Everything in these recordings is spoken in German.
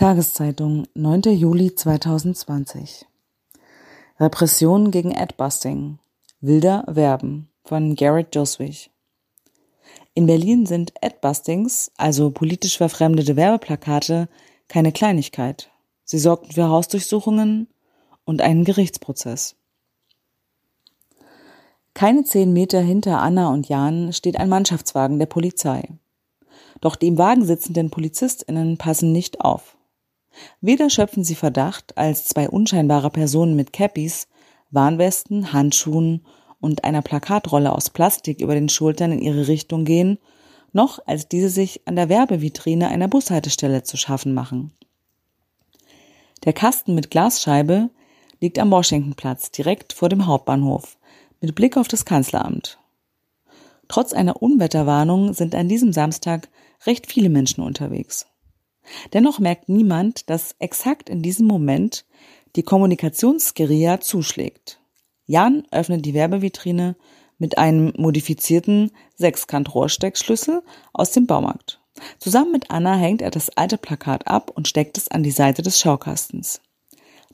Tageszeitung, 9. Juli 2020. Repression gegen Adbusting. Wilder Werben von Garrett Joswig. In Berlin sind Adbustings, also politisch verfremdete Werbeplakate, keine Kleinigkeit. Sie sorgten für Hausdurchsuchungen und einen Gerichtsprozess. Keine zehn Meter hinter Anna und Jan steht ein Mannschaftswagen der Polizei. Doch die im Wagen sitzenden PolizistInnen passen nicht auf. Weder schöpfen sie Verdacht, als zwei unscheinbare Personen mit Cappies, Warnwesten, Handschuhen und einer Plakatrolle aus Plastik über den Schultern in ihre Richtung gehen, noch als diese sich an der Werbevitrine einer Bushaltestelle zu schaffen machen. Der Kasten mit Glasscheibe liegt am Washingtonplatz direkt vor dem Hauptbahnhof mit Blick auf das Kanzleramt. Trotz einer Unwetterwarnung sind an diesem Samstag recht viele Menschen unterwegs. Dennoch merkt niemand, dass exakt in diesem Moment die Kommunikationsguerilla zuschlägt. Jan öffnet die Werbevitrine mit einem modifizierten Sechskant-Rohrsteckschlüssel aus dem Baumarkt. Zusammen mit Anna hängt er das alte Plakat ab und steckt es an die Seite des Schaukastens.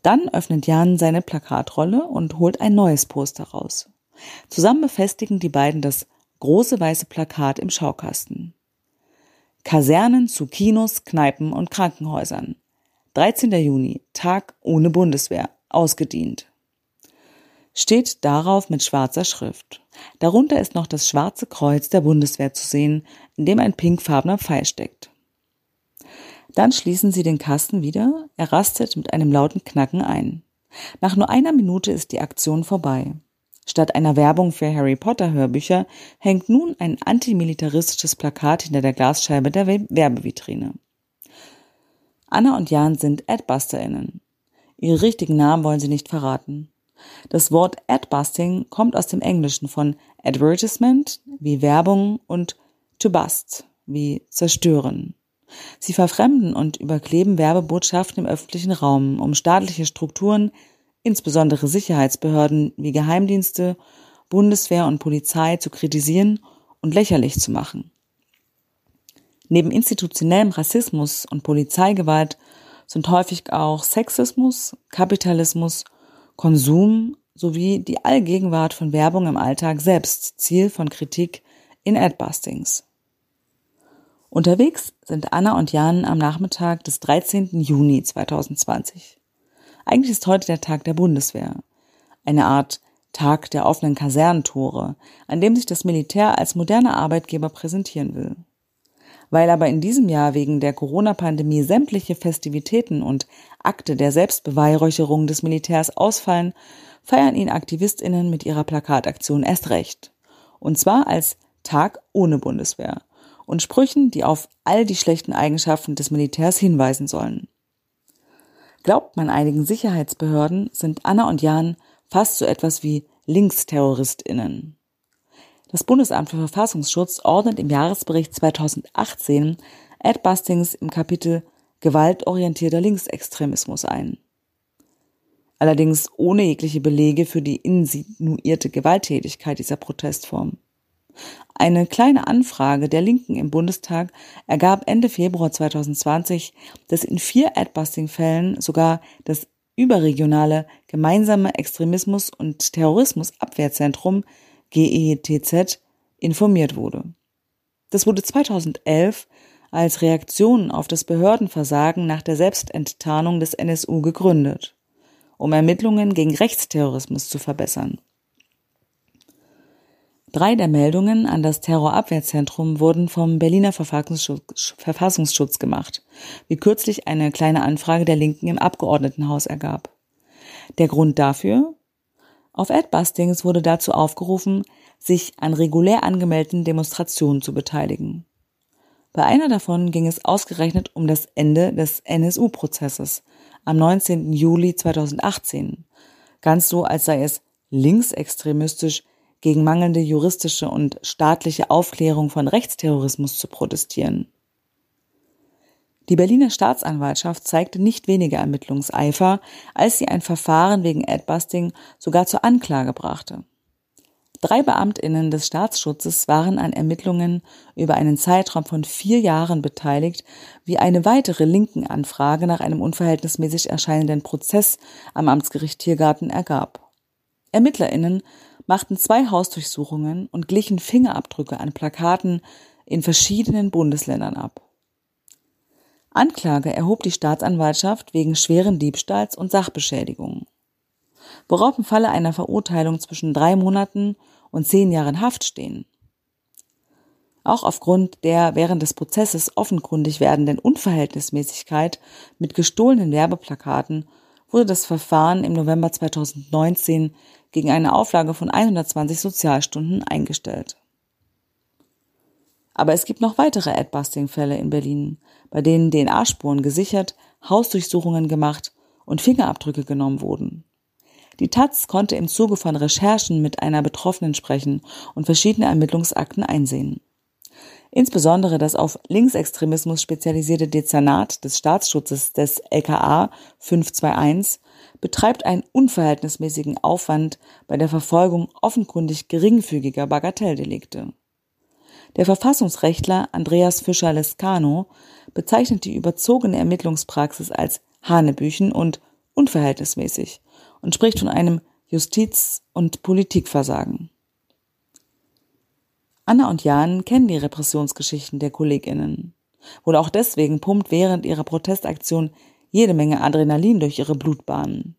Dann öffnet Jan seine Plakatrolle und holt ein neues Poster raus. Zusammen befestigen die beiden das große weiße Plakat im Schaukasten. Kasernen zu Kinos, Kneipen und Krankenhäusern. 13. Juni, Tag ohne Bundeswehr, ausgedient. Steht darauf mit schwarzer Schrift. Darunter ist noch das schwarze Kreuz der Bundeswehr zu sehen, in dem ein pinkfarbener Pfeil steckt. Dann schließen sie den Kasten wieder, er rastet mit einem lauten Knacken ein. Nach nur einer Minute ist die Aktion vorbei. Statt einer Werbung für Harry Potter Hörbücher hängt nun ein antimilitaristisches Plakat hinter der Glasscheibe der Werbevitrine. Anna und Jan sind AdbusterInnen. Ihre richtigen Namen wollen sie nicht verraten. Das Wort Adbusting kommt aus dem Englischen von Advertisement wie Werbung und to bust wie zerstören. Sie verfremden und überkleben Werbebotschaften im öffentlichen Raum, um staatliche Strukturen, insbesondere Sicherheitsbehörden wie Geheimdienste, Bundeswehr und Polizei zu kritisieren und lächerlich zu machen. Neben institutionellem Rassismus und Polizeigewalt sind häufig auch Sexismus, Kapitalismus, Konsum sowie die Allgegenwart von Werbung im Alltag selbst Ziel von Kritik in Adbustings. Unterwegs sind Anna und Jan am Nachmittag des 13. Juni 2020. Eigentlich ist heute der Tag der Bundeswehr. Eine Art Tag der offenen Kasernentore, an dem sich das Militär als moderner Arbeitgeber präsentieren will. Weil aber in diesem Jahr wegen der Corona-Pandemie sämtliche Festivitäten und Akte der Selbstbeweihräucherung des Militärs ausfallen, feiern ihn AktivistInnen mit ihrer Plakataktion erst recht. Und zwar als Tag ohne Bundeswehr und Sprüchen, die auf all die schlechten Eigenschaften des Militärs hinweisen sollen. Glaubt man einigen Sicherheitsbehörden, sind Anna und Jan fast so etwas wie Linksterroristinnen. Das Bundesamt für Verfassungsschutz ordnet im Jahresbericht 2018 Adbustings im Kapitel gewaltorientierter Linksextremismus ein. Allerdings ohne jegliche Belege für die insinuierte Gewalttätigkeit dieser Protestform. Eine kleine Anfrage der Linken im Bundestag ergab Ende Februar 2020, dass in vier Adbusting-Fällen sogar das überregionale gemeinsame Extremismus- und Terrorismusabwehrzentrum GETZ informiert wurde. Das wurde 2011 als Reaktion auf das Behördenversagen nach der Selbstenttarnung des NSU gegründet, um Ermittlungen gegen Rechtsterrorismus zu verbessern. Drei der Meldungen an das Terrorabwehrzentrum wurden vom Berliner Verfassungsschutz, Verfassungsschutz gemacht, wie kürzlich eine kleine Anfrage der Linken im Abgeordnetenhaus ergab. Der Grund dafür? Auf Adbustings wurde dazu aufgerufen, sich an regulär angemeldeten Demonstrationen zu beteiligen. Bei einer davon ging es ausgerechnet um das Ende des NSU-Prozesses am 19. Juli 2018, ganz so, als sei es linksextremistisch gegen mangelnde juristische und staatliche Aufklärung von Rechtsterrorismus zu protestieren. Die Berliner Staatsanwaltschaft zeigte nicht weniger Ermittlungseifer, als sie ein Verfahren wegen Adbusting sogar zur Anklage brachte. Drei Beamtinnen des Staatsschutzes waren an Ermittlungen über einen Zeitraum von vier Jahren beteiligt, wie eine weitere linken Anfrage nach einem unverhältnismäßig erscheinenden Prozess am Amtsgericht Tiergarten ergab. Ermittlerinnen machten zwei Hausdurchsuchungen und glichen Fingerabdrücke an Plakaten in verschiedenen Bundesländern ab. Anklage erhob die Staatsanwaltschaft wegen schweren Diebstahls und Sachbeschädigung. Worauf im Falle einer Verurteilung zwischen drei Monaten und zehn Jahren Haft stehen. Auch aufgrund der während des Prozesses offenkundig werdenden Unverhältnismäßigkeit mit gestohlenen Werbeplakaten wurde das Verfahren im November 2019 gegen eine Auflage von 120 Sozialstunden eingestellt. Aber es gibt noch weitere Adbusting-Fälle in Berlin, bei denen DNA-Spuren gesichert, Hausdurchsuchungen gemacht und Fingerabdrücke genommen wurden. Die Taz konnte im Zuge von Recherchen mit einer Betroffenen sprechen und verschiedene Ermittlungsakten einsehen. Insbesondere das auf Linksextremismus spezialisierte Dezernat des Staatsschutzes des LKA 521 betreibt einen unverhältnismäßigen Aufwand bei der Verfolgung offenkundig geringfügiger Bagatelldelikte. Der Verfassungsrechtler Andreas Fischer-Lescano bezeichnet die überzogene Ermittlungspraxis als Hanebüchen und unverhältnismäßig und spricht von einem Justiz- und Politikversagen. Anna und Jan kennen die Repressionsgeschichten der KollegInnen. Wohl auch deswegen pumpt während ihrer Protestaktion jede Menge Adrenalin durch ihre Blutbahnen.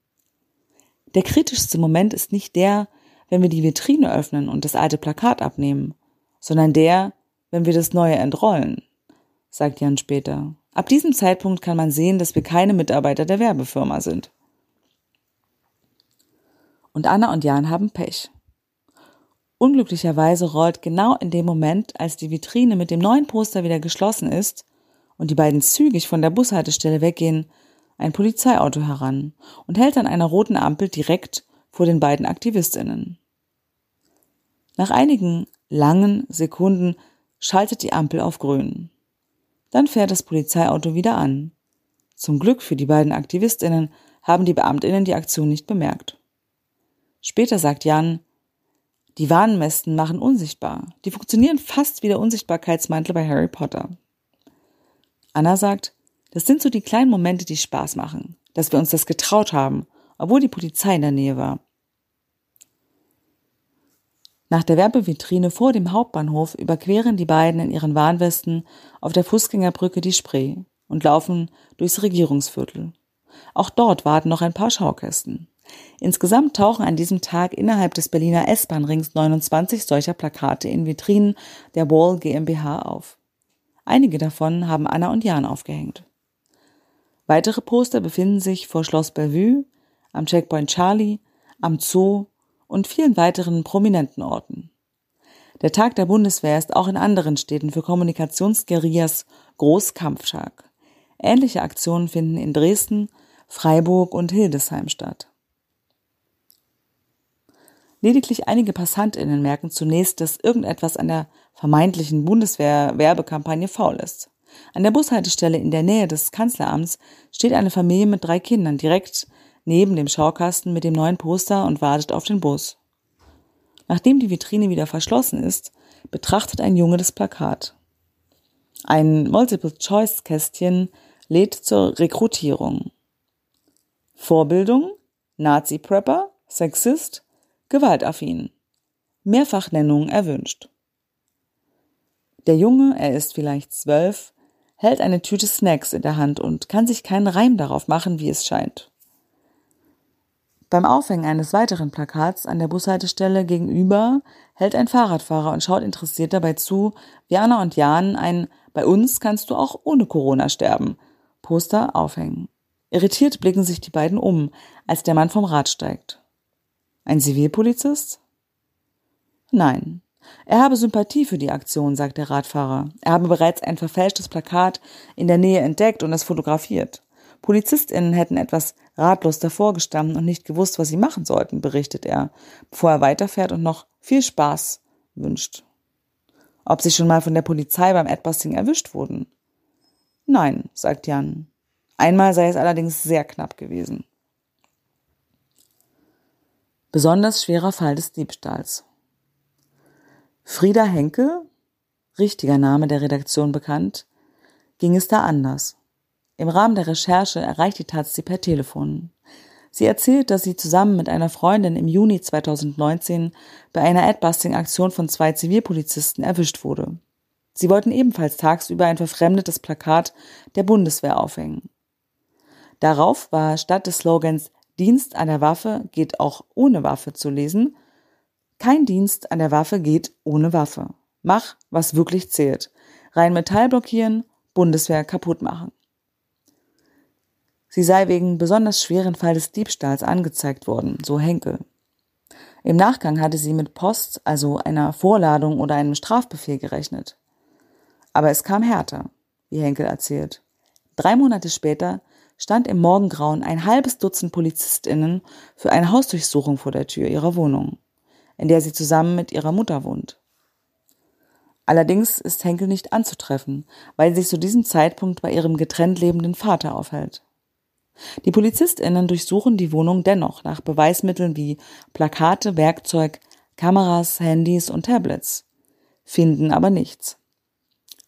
Der kritischste Moment ist nicht der, wenn wir die Vitrine öffnen und das alte Plakat abnehmen, sondern der, wenn wir das neue entrollen, sagt Jan später. Ab diesem Zeitpunkt kann man sehen, dass wir keine Mitarbeiter der Werbefirma sind. Und Anna und Jan haben Pech. Unglücklicherweise rollt genau in dem Moment, als die Vitrine mit dem neuen Poster wieder geschlossen ist und die beiden zügig von der Bushaltestelle weggehen, ein Polizeiauto heran und hält an einer roten Ampel direkt vor den beiden Aktivistinnen. Nach einigen langen Sekunden schaltet die Ampel auf grün. Dann fährt das Polizeiauto wieder an. Zum Glück für die beiden Aktivistinnen haben die Beamtinnen die Aktion nicht bemerkt. Später sagt Jan, die Warnmästen machen unsichtbar. Die funktionieren fast wie der Unsichtbarkeitsmantel bei Harry Potter. Anna sagt, das sind so die kleinen Momente, die Spaß machen, dass wir uns das getraut haben, obwohl die Polizei in der Nähe war. Nach der Werbevitrine vor dem Hauptbahnhof überqueren die beiden in ihren Warnwesten auf der Fußgängerbrücke die Spree und laufen durchs Regierungsviertel. Auch dort warten noch ein paar Schaukästen. Insgesamt tauchen an diesem Tag innerhalb des Berliner S-Bahn-Rings 29 solcher Plakate in Vitrinen der Wall GmbH auf. Einige davon haben Anna und Jan aufgehängt. Weitere Poster befinden sich vor Schloss Bellevue, am Checkpoint Charlie, am Zoo und vielen weiteren prominenten Orten. Der Tag der Bundeswehr ist auch in anderen Städten für Kommunikationsguerillas großkampfstark. Ähnliche Aktionen finden in Dresden, Freiburg und Hildesheim statt. Lediglich einige PassantInnen merken zunächst, dass irgendetwas an der vermeintlichen Bundeswehr-Werbekampagne faul ist. An der Bushaltestelle in der Nähe des Kanzleramts steht eine Familie mit drei Kindern direkt neben dem Schaukasten mit dem neuen Poster und wartet auf den Bus. Nachdem die Vitrine wieder verschlossen ist, betrachtet ein Junge das Plakat. Ein Multiple-Choice-Kästchen lädt zur Rekrutierung. Vorbildung, Nazi-Prepper, Sexist, gewaltaffin. Mehrfachnennung erwünscht. Der Junge, er ist vielleicht zwölf, hält eine Tüte Snacks in der Hand und kann sich keinen Reim darauf machen, wie es scheint. Beim Aufhängen eines weiteren Plakats an der Bushaltestelle gegenüber hält ein Fahrradfahrer und schaut interessiert dabei zu, wie Anna und Jan ein Bei uns kannst du auch ohne Corona sterben Poster aufhängen. Irritiert blicken sich die beiden um, als der Mann vom Rad steigt. Ein Zivilpolizist? Nein. Er habe Sympathie für die Aktion, sagt der Radfahrer. Er habe bereits ein verfälschtes Plakat in der Nähe entdeckt und es fotografiert. PolizistInnen hätten etwas ratlos davor gestanden und nicht gewusst, was sie machen sollten, berichtet er, bevor er weiterfährt und noch viel Spaß wünscht. Ob sie schon mal von der Polizei beim Adbusting erwischt wurden? Nein, sagt Jan. Einmal sei es allerdings sehr knapp gewesen. Besonders schwerer Fall des Diebstahls. Frieda Henkel, richtiger Name der Redaktion bekannt, ging es da anders. Im Rahmen der Recherche erreicht die Taz sie per Telefon. Sie erzählt, dass sie zusammen mit einer Freundin im Juni 2019 bei einer Adbusting-Aktion von zwei Zivilpolizisten erwischt wurde. Sie wollten ebenfalls tagsüber ein verfremdetes Plakat der Bundeswehr aufhängen. Darauf war statt des Slogans Dienst an der Waffe geht auch ohne Waffe zu lesen, kein Dienst an der Waffe geht ohne Waffe. Mach, was wirklich zählt. Rein Metall blockieren, Bundeswehr kaputt machen. Sie sei wegen besonders schweren Fall des Diebstahls angezeigt worden, so Henkel. Im Nachgang hatte sie mit Post, also einer Vorladung oder einem Strafbefehl gerechnet. Aber es kam härter, wie Henkel erzählt. Drei Monate später stand im Morgengrauen ein halbes Dutzend PolizistInnen für eine Hausdurchsuchung vor der Tür ihrer Wohnung, in der sie zusammen mit ihrer Mutter wohnt. Allerdings ist Henkel nicht anzutreffen, weil sie sich zu diesem Zeitpunkt bei ihrem getrennt lebenden Vater aufhält. Die PolizistInnen durchsuchen die Wohnung dennoch nach Beweismitteln wie Plakate, Werkzeug, Kameras, Handys und Tablets, finden aber nichts.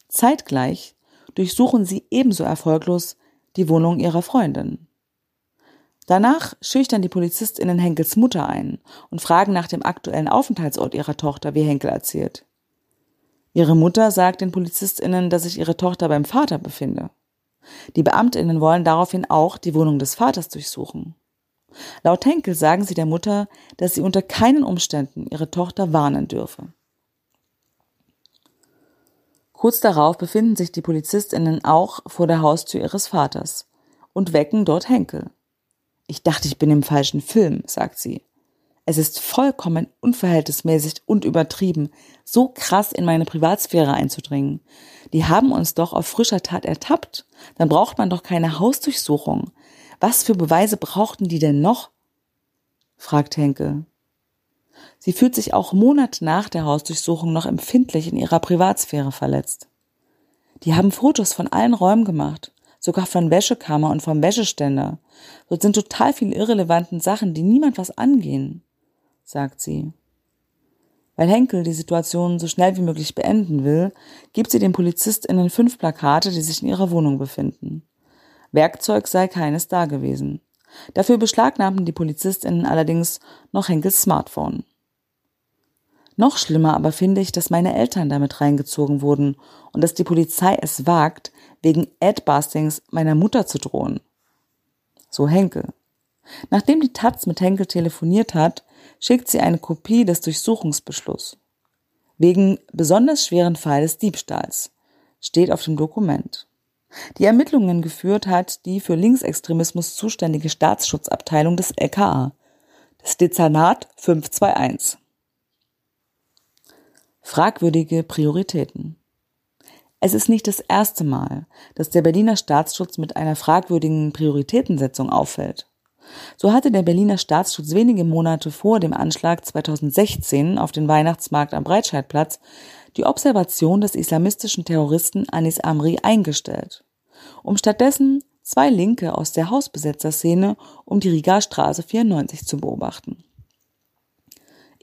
Zeitgleich durchsuchen sie ebenso erfolglos die Wohnung ihrer Freundin. Danach schüchtern die PolizistInnen Henkels Mutter ein und fragen nach dem aktuellen Aufenthaltsort ihrer Tochter, wie Henkel erzählt. Ihre Mutter sagt den PolizistInnen, dass sich ihre Tochter beim Vater befinde. Die Beamtinnen wollen daraufhin auch die Wohnung des Vaters durchsuchen. Laut Henkel sagen sie der Mutter, dass sie unter keinen Umständen ihre Tochter warnen dürfe. Kurz darauf befinden sich die Polizistinnen auch vor der Haustür ihres Vaters und wecken dort Henkel. Ich dachte, ich bin im falschen Film, sagt sie. Es ist vollkommen unverhältnismäßig und übertrieben, so krass in meine Privatsphäre einzudringen. Die haben uns doch auf frischer Tat ertappt. Dann braucht man doch keine Hausdurchsuchung. Was für Beweise brauchten die denn noch? fragt Henkel. Sie fühlt sich auch Monate nach der Hausdurchsuchung noch empfindlich in ihrer Privatsphäre verletzt. Die haben Fotos von allen Räumen gemacht, sogar von Wäschekammer und vom Wäscheständer. Dort sind total viele irrelevanten Sachen, die niemand was angehen, sagt sie. Weil Henkel die Situation so schnell wie möglich beenden will, gibt sie den PolizistInnen fünf Plakate, die sich in ihrer Wohnung befinden. Werkzeug sei keines da gewesen. Dafür beschlagnahmen die PolizistInnen allerdings noch Henkels Smartphone. Noch schlimmer aber finde ich, dass meine Eltern damit reingezogen wurden und dass die Polizei es wagt, wegen Adbustings meiner Mutter zu drohen. So Henkel. Nachdem die Taz mit Henkel telefoniert hat, schickt sie eine Kopie des Durchsuchungsbeschlusses. Wegen besonders schweren Fall des Diebstahls steht auf dem Dokument. Die Ermittlungen geführt hat die für Linksextremismus zuständige Staatsschutzabteilung des LKA, das Dezernat 521. Fragwürdige Prioritäten. Es ist nicht das erste Mal, dass der Berliner Staatsschutz mit einer fragwürdigen Prioritätensetzung auffällt. So hatte der Berliner Staatsschutz wenige Monate vor dem Anschlag 2016 auf den Weihnachtsmarkt am Breitscheidplatz die Observation des islamistischen Terroristen Anis Amri eingestellt, um stattdessen zwei Linke aus der Hausbesetzerszene um die Riga-Straße 94 zu beobachten.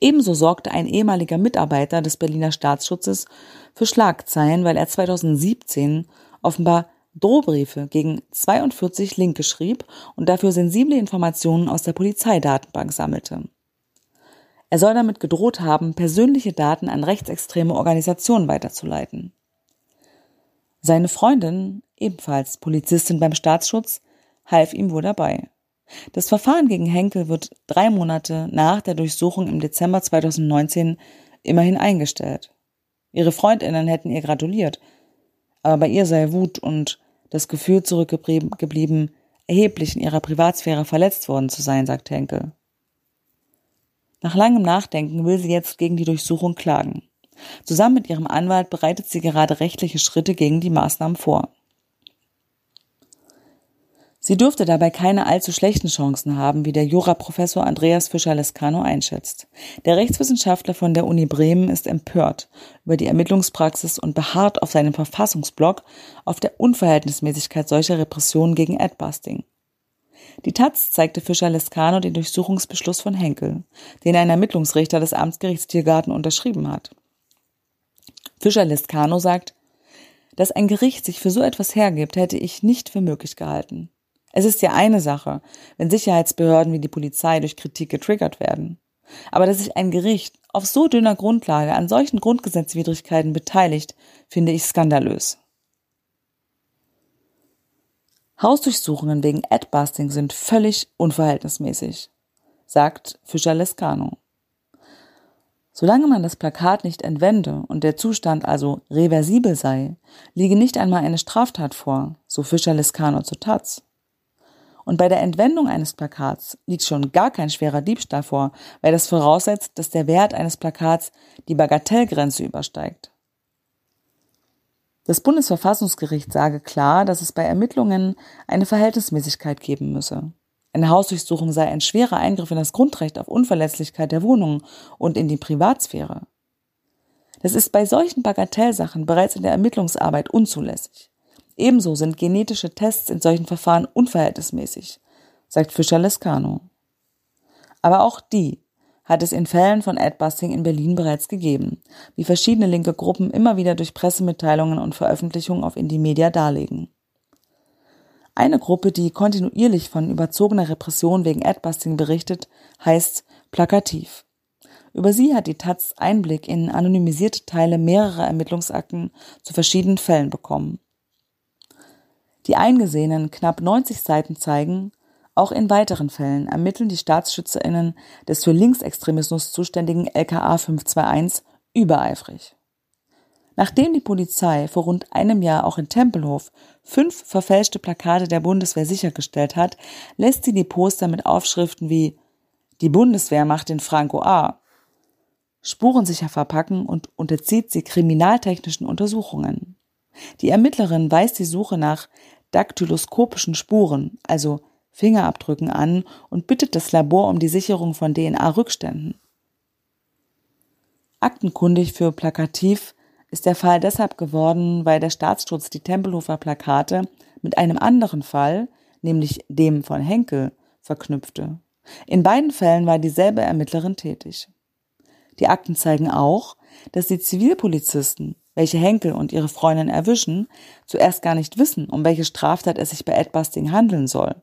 Ebenso sorgte ein ehemaliger Mitarbeiter des Berliner Staatsschutzes für Schlagzeilen, weil er 2017 offenbar Drohbriefe gegen 42 Linke schrieb und dafür sensible Informationen aus der Polizeidatenbank sammelte. Er soll damit gedroht haben, persönliche Daten an rechtsextreme Organisationen weiterzuleiten. Seine Freundin, ebenfalls Polizistin beim Staatsschutz, half ihm wohl dabei. Das Verfahren gegen Henkel wird drei Monate nach der Durchsuchung im Dezember 2019 immerhin eingestellt. Ihre Freundinnen hätten ihr gratuliert, aber bei ihr sei Wut und das Gefühl zurückgeblieben, erheblich in ihrer Privatsphäre verletzt worden zu sein, sagt Henkel. Nach langem Nachdenken will sie jetzt gegen die Durchsuchung klagen. Zusammen mit ihrem Anwalt bereitet sie gerade rechtliche Schritte gegen die Maßnahmen vor. Sie dürfte dabei keine allzu schlechten Chancen haben, wie der Juraprofessor Andreas Fischer-Lescano einschätzt. Der Rechtswissenschaftler von der Uni Bremen ist empört über die Ermittlungspraxis und beharrt auf seinem Verfassungsblock auf der Unverhältnismäßigkeit solcher Repressionen gegen Adbusting. Die Taz zeigte Fischer-Lescano den Durchsuchungsbeschluss von Henkel, den ein Ermittlungsrichter des Amtsgerichts Tiergarten unterschrieben hat. Fischer Lescano sagt, dass ein Gericht sich für so etwas hergibt, hätte ich nicht für möglich gehalten. Es ist ja eine Sache, wenn Sicherheitsbehörden wie die Polizei durch Kritik getriggert werden. Aber dass sich ein Gericht auf so dünner Grundlage an solchen Grundgesetzwidrigkeiten beteiligt, finde ich skandalös. Hausdurchsuchungen wegen Adbusting sind völlig unverhältnismäßig, sagt Fischer Lescano. Solange man das Plakat nicht entwende und der Zustand also reversibel sei, liege nicht einmal eine Straftat vor, so Fischer Lescano zu Taz. Und bei der Entwendung eines Plakats liegt schon gar kein schwerer Diebstahl vor, weil das voraussetzt, dass der Wert eines Plakats die Bagatellgrenze übersteigt. Das Bundesverfassungsgericht sage klar, dass es bei Ermittlungen eine Verhältnismäßigkeit geben müsse. Eine Hausdurchsuchung sei ein schwerer Eingriff in das Grundrecht auf Unverletzlichkeit der Wohnung und in die Privatsphäre. Das ist bei solchen Bagatellsachen bereits in der Ermittlungsarbeit unzulässig. Ebenso sind genetische Tests in solchen Verfahren unverhältnismäßig, sagt Fischer Lescano. Aber auch die hat es in Fällen von Adbusting in Berlin bereits gegeben, wie verschiedene linke Gruppen immer wieder durch Pressemitteilungen und Veröffentlichungen auf Indie-Media darlegen. Eine Gruppe, die kontinuierlich von überzogener Repression wegen Adbusting berichtet, heißt Plakativ. Über sie hat die Taz Einblick in anonymisierte Teile mehrerer Ermittlungsakten zu verschiedenen Fällen bekommen. Die eingesehenen knapp 90 Seiten zeigen, auch in weiteren Fällen ermitteln die StaatsschützerInnen des für Linksextremismus zuständigen LKA 521 übereifrig. Nachdem die Polizei vor rund einem Jahr auch in Tempelhof fünf verfälschte Plakate der Bundeswehr sichergestellt hat, lässt sie die Poster mit Aufschriften wie Die Bundeswehr macht den Franco A. spurensicher verpacken und unterzieht sie kriminaltechnischen Untersuchungen. Die Ermittlerin weist die Suche nach daktyloskopischen Spuren, also Fingerabdrücken an und bittet das Labor um die Sicherung von DNA-Rückständen. Aktenkundig für Plakativ ist der Fall deshalb geworden, weil der Staatsschutz die Tempelhofer Plakate mit einem anderen Fall, nämlich dem von Henkel, verknüpfte. In beiden Fällen war dieselbe Ermittlerin tätig. Die Akten zeigen auch, dass die Zivilpolizisten, welche Henkel und ihre Freundin erwischen, zuerst gar nicht wissen, um welche Straftat es sich bei Adbusting handeln soll.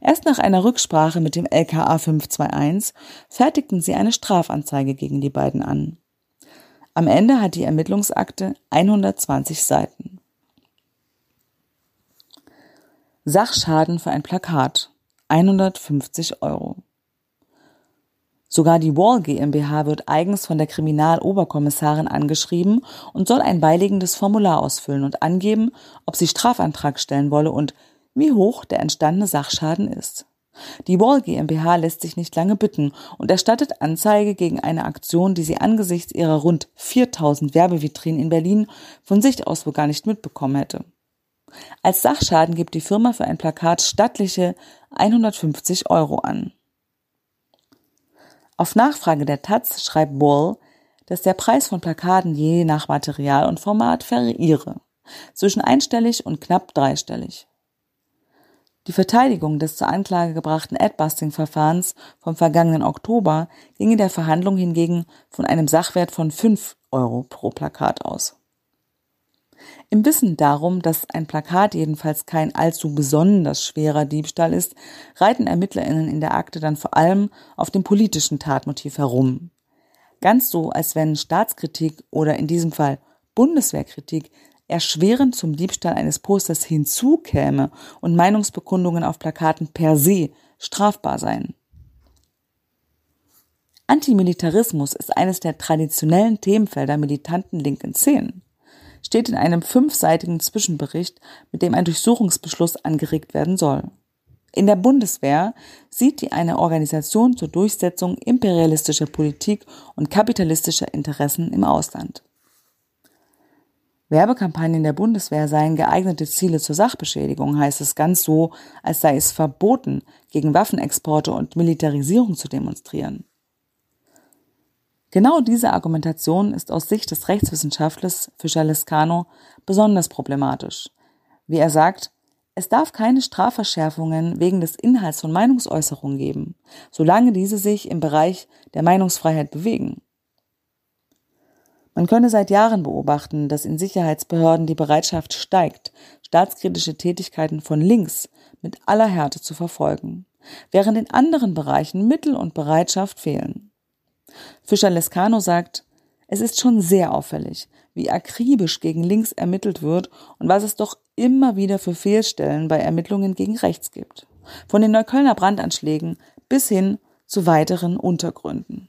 Erst nach einer Rücksprache mit dem LKA 521 fertigten sie eine Strafanzeige gegen die beiden an. Am Ende hat die Ermittlungsakte 120 Seiten. Sachschaden für ein Plakat 150 Euro. Sogar die Wall GmbH wird eigens von der Kriminaloberkommissarin angeschrieben und soll ein beiliegendes Formular ausfüllen und angeben, ob sie Strafantrag stellen wolle und wie hoch der entstandene Sachschaden ist. Die Wall GmbH lässt sich nicht lange bitten und erstattet Anzeige gegen eine Aktion, die sie angesichts ihrer rund 4000 Werbevitrinen in Berlin von sich aus wohl gar nicht mitbekommen hätte. Als Sachschaden gibt die Firma für ein Plakat stattliche 150 Euro an. Auf Nachfrage der Taz schreibt Wall, dass der Preis von Plakaten je nach Material und Format variiere, zwischen einstellig und knapp dreistellig. Die Verteidigung des zur Anklage gebrachten Adbusting-Verfahrens vom vergangenen Oktober ging in der Verhandlung hingegen von einem Sachwert von 5 Euro pro Plakat aus. Im Wissen darum, dass ein Plakat jedenfalls kein allzu besonders schwerer Diebstahl ist, reiten ErmittlerInnen in der Akte dann vor allem auf dem politischen Tatmotiv herum. Ganz so, als wenn Staatskritik oder in diesem Fall Bundeswehrkritik erschwerend zum Diebstahl eines Posters hinzukäme und Meinungsbekundungen auf Plakaten per se strafbar seien. Antimilitarismus ist eines der traditionellen Themenfelder militanten linken Szenen, steht in einem fünfseitigen Zwischenbericht, mit dem ein Durchsuchungsbeschluss angeregt werden soll. In der Bundeswehr sieht die eine Organisation zur Durchsetzung imperialistischer Politik und kapitalistischer Interessen im Ausland. Werbekampagnen der Bundeswehr seien geeignete Ziele zur Sachbeschädigung, heißt es ganz so, als sei es verboten, gegen Waffenexporte und Militarisierung zu demonstrieren. Genau diese Argumentation ist aus Sicht des Rechtswissenschaftlers Fischer Lescano besonders problematisch. Wie er sagt, es darf keine Strafverschärfungen wegen des Inhalts von Meinungsäußerungen geben, solange diese sich im Bereich der Meinungsfreiheit bewegen. Man könne seit Jahren beobachten, dass in Sicherheitsbehörden die Bereitschaft steigt, staatskritische Tätigkeiten von links mit aller Härte zu verfolgen, während in anderen Bereichen Mittel und Bereitschaft fehlen. Fischer Lescano sagt, es ist schon sehr auffällig, wie akribisch gegen links ermittelt wird und was es doch immer wieder für Fehlstellen bei Ermittlungen gegen rechts gibt. Von den Neuköllner Brandanschlägen bis hin zu weiteren Untergründen.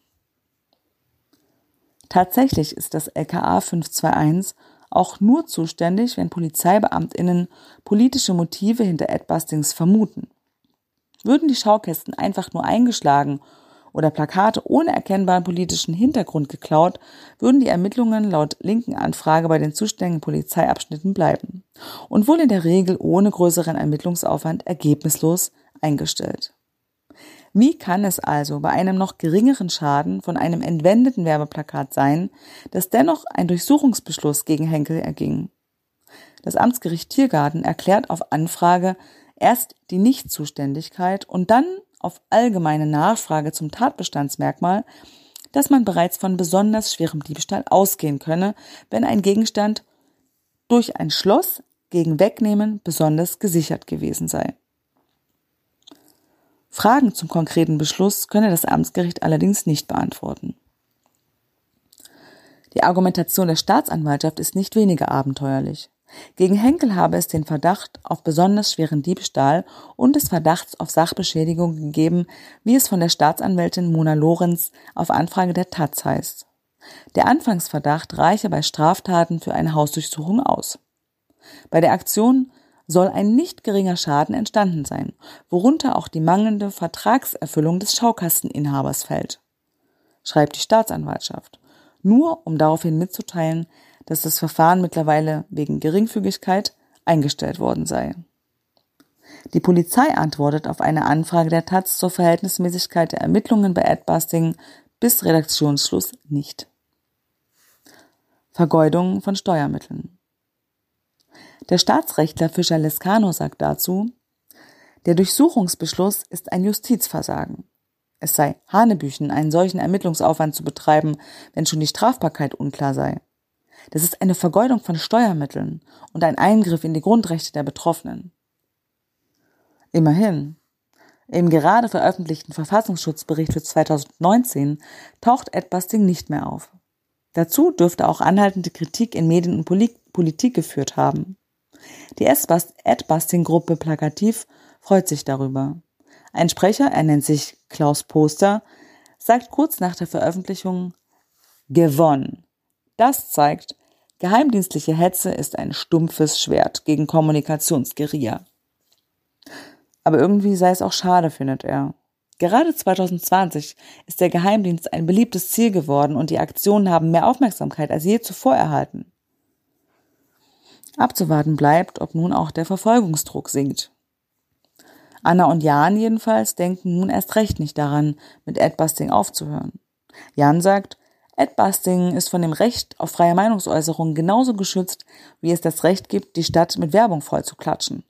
Tatsächlich ist das LKA 521 auch nur zuständig, wenn PolizeibeamtInnen politische Motive hinter Adbustings vermuten. Würden die Schaukästen einfach nur eingeschlagen oder Plakate ohne erkennbaren politischen Hintergrund geklaut, würden die Ermittlungen laut linken Anfrage bei den zuständigen Polizeiabschnitten bleiben und wohl in der Regel ohne größeren Ermittlungsaufwand ergebnislos eingestellt. Wie kann es also bei einem noch geringeren Schaden von einem entwendeten Werbeplakat sein, dass dennoch ein Durchsuchungsbeschluss gegen Henkel erging? Das Amtsgericht Tiergarten erklärt auf Anfrage erst die Nichtzuständigkeit und dann auf allgemeine Nachfrage zum Tatbestandsmerkmal, dass man bereits von besonders schwerem Diebstahl ausgehen könne, wenn ein Gegenstand durch ein Schloss gegen Wegnehmen besonders gesichert gewesen sei. Fragen zum konkreten Beschluss könne das Amtsgericht allerdings nicht beantworten. Die Argumentation der Staatsanwaltschaft ist nicht weniger abenteuerlich. Gegen Henkel habe es den Verdacht auf besonders schweren Diebstahl und des Verdachts auf Sachbeschädigung gegeben, wie es von der Staatsanwältin Mona Lorenz auf Anfrage der Taz heißt. Der Anfangsverdacht reiche bei Straftaten für eine Hausdurchsuchung aus. Bei der Aktion soll ein nicht geringer Schaden entstanden sein, worunter auch die mangelnde Vertragserfüllung des Schaukasteninhabers fällt, schreibt die Staatsanwaltschaft, nur um daraufhin mitzuteilen, dass das Verfahren mittlerweile wegen Geringfügigkeit eingestellt worden sei. Die Polizei antwortet auf eine Anfrage der Taz zur Verhältnismäßigkeit der Ermittlungen bei Adbusting bis Redaktionsschluss nicht. Vergeudung von Steuermitteln. Der Staatsrechtler Fischer Lescano sagt dazu, der Durchsuchungsbeschluss ist ein Justizversagen. Es sei Hanebüchen, einen solchen Ermittlungsaufwand zu betreiben, wenn schon die Strafbarkeit unklar sei. Das ist eine Vergeudung von Steuermitteln und ein Eingriff in die Grundrechte der Betroffenen. Immerhin, im gerade veröffentlichten Verfassungsschutzbericht für 2019 taucht Adbusting nicht mehr auf. Dazu dürfte auch anhaltende Kritik in Medien und Politik geführt haben. Die Adbusting-Gruppe Plakativ freut sich darüber. Ein Sprecher, er nennt sich Klaus Poster, sagt kurz nach der Veröffentlichung gewonnen. Das zeigt, geheimdienstliche Hetze ist ein stumpfes Schwert gegen Kommunikationsgeria. Aber irgendwie sei es auch schade, findet er. Gerade 2020 ist der Geheimdienst ein beliebtes Ziel geworden und die Aktionen haben mehr Aufmerksamkeit als je zuvor erhalten. Abzuwarten bleibt, ob nun auch der Verfolgungsdruck sinkt. Anna und Jan jedenfalls denken nun erst recht nicht daran, mit Adbusting aufzuhören. Jan sagt, Adbusting ist von dem Recht auf freie Meinungsäußerung genauso geschützt, wie es das Recht gibt, die Stadt mit Werbung vollzuklatschen.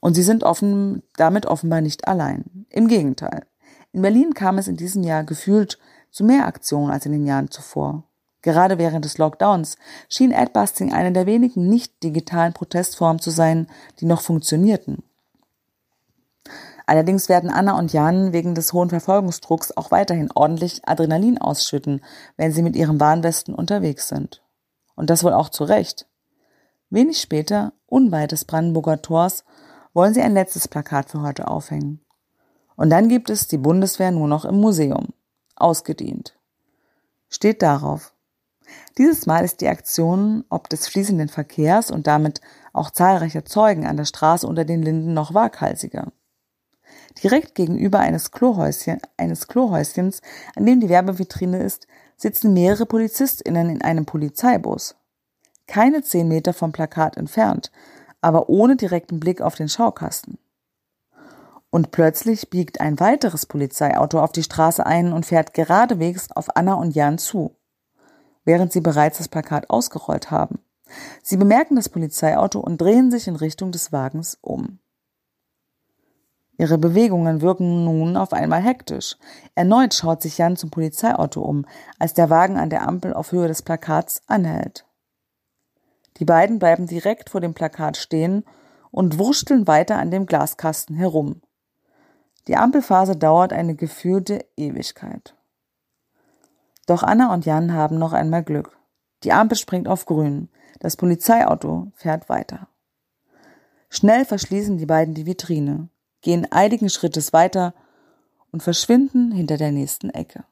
Und sie sind offen, damit offenbar nicht allein. Im Gegenteil. In Berlin kam es in diesem Jahr gefühlt zu mehr Aktionen als in den Jahren zuvor. Gerade während des Lockdowns schien Adbusting eine der wenigen nicht digitalen Protestformen zu sein, die noch funktionierten. Allerdings werden Anna und Jan wegen des hohen Verfolgungsdrucks auch weiterhin ordentlich Adrenalin ausschütten, wenn sie mit ihren Warnwesten unterwegs sind. Und das wohl auch zu Recht. Wenig später, unweit des Brandenburger Tors, wollen sie ein letztes Plakat für heute aufhängen. Und dann gibt es die Bundeswehr nur noch im Museum. Ausgedient. Steht darauf. Dieses Mal ist die Aktion ob des fließenden Verkehrs und damit auch zahlreicher Zeugen an der Straße unter den Linden noch waghalsiger. Direkt gegenüber eines, Klohäuschen, eines Klohäuschens, an dem die Werbevitrine ist, sitzen mehrere PolizistInnen in einem Polizeibus. Keine zehn Meter vom Plakat entfernt, aber ohne direkten Blick auf den Schaukasten. Und plötzlich biegt ein weiteres Polizeiauto auf die Straße ein und fährt geradewegs auf Anna und Jan zu während sie bereits das Plakat ausgerollt haben. Sie bemerken das Polizeiauto und drehen sich in Richtung des Wagens um. Ihre Bewegungen wirken nun auf einmal hektisch. Erneut schaut sich Jan zum Polizeiauto um, als der Wagen an der Ampel auf Höhe des Plakats anhält. Die beiden bleiben direkt vor dem Plakat stehen und wursteln weiter an dem Glaskasten herum. Die Ampelphase dauert eine gefühlte Ewigkeit. Doch Anna und Jan haben noch einmal Glück. Die Ampel springt auf grün. Das Polizeiauto fährt weiter. Schnell verschließen die beiden die Vitrine, gehen einigen Schrittes weiter und verschwinden hinter der nächsten Ecke.